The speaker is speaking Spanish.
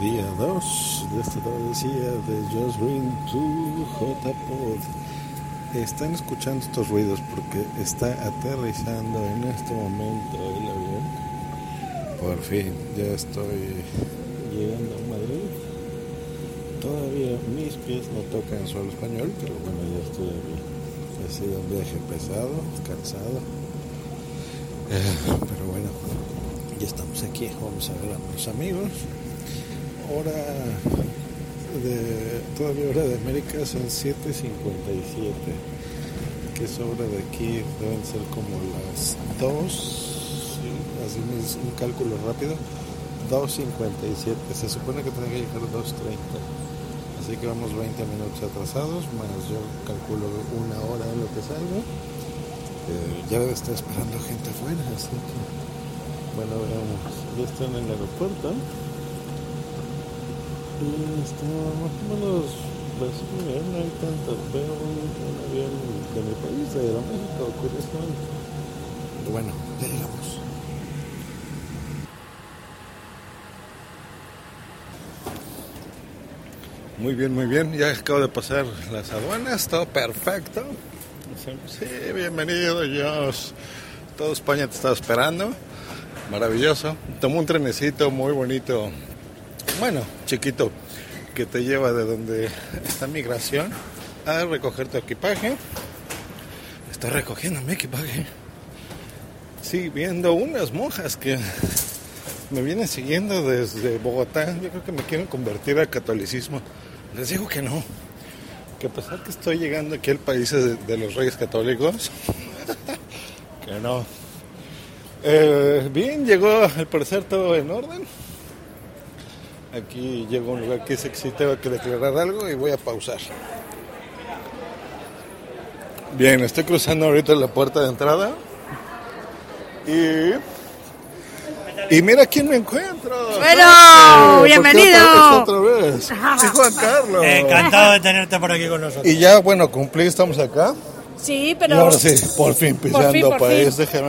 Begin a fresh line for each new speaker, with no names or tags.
Día 2 de esta travesía de Just Green to J-Pod. Están escuchando estos ruidos porque está aterrizando en este momento el avión. Por fin, ya estoy llegando a Madrid. Todavía mis pies no tocan suelo español, pero bueno, ya estoy aquí. Ha sido un viaje pesado, cansado. Eh, ya estamos aquí. Vamos a ver a mis amigos. Hora de. Todavía hora de América son 7.57. Que es hora de aquí, deben ser como las 2. sí, así es un cálculo rápido. 2.57. Se supone que tiene que llegar 2.30. Así que vamos 20 minutos atrasados, más yo calculo una hora de lo que salga. Eh, ya debe estar esperando gente afuera, así que bueno, veamos. Ya están en el aeropuerto. Y está más o menos, pues bien, no hay tanto. Veo un, un avión de mi país, de México, curiosamente. Pero bueno, ya llegamos. Muy bien, muy bien. Ya acabo de pasar las aduanas, todo perfecto. Sí, bienvenido, Dios. Todo España te estaba esperando. Maravilloso. Tomó un trenecito muy bonito. Bueno, chiquito, que te lleva de donde está migración a recoger tu equipaje. Estoy recogiendo mi equipaje. Sí, viendo unas monjas que me vienen siguiendo desde Bogotá. Yo creo que me quieren convertir al catolicismo. Les digo que no. Que a pesar que estoy llegando aquí al país de, de los reyes católicos, que no. Eh, bien, llegó al parecer todo en orden. Aquí llegó a un lugar que dice que sí tengo que declarar algo y voy a pausar. Bien, estoy cruzando ahorita la puerta de entrada. Y. Y mira quién me encuentro.
Bueno,
Eh, ¿por qué
bienvenido.
apareces otra vez? Sí, Juan Carlos.
Encantado de tenerte por aquí con nosotros.
Y ya, bueno, cumplí, estamos acá.
Sí,
Y
pero.
ahora sí, por fin pisando
fin, por
país.
fin.
Déjame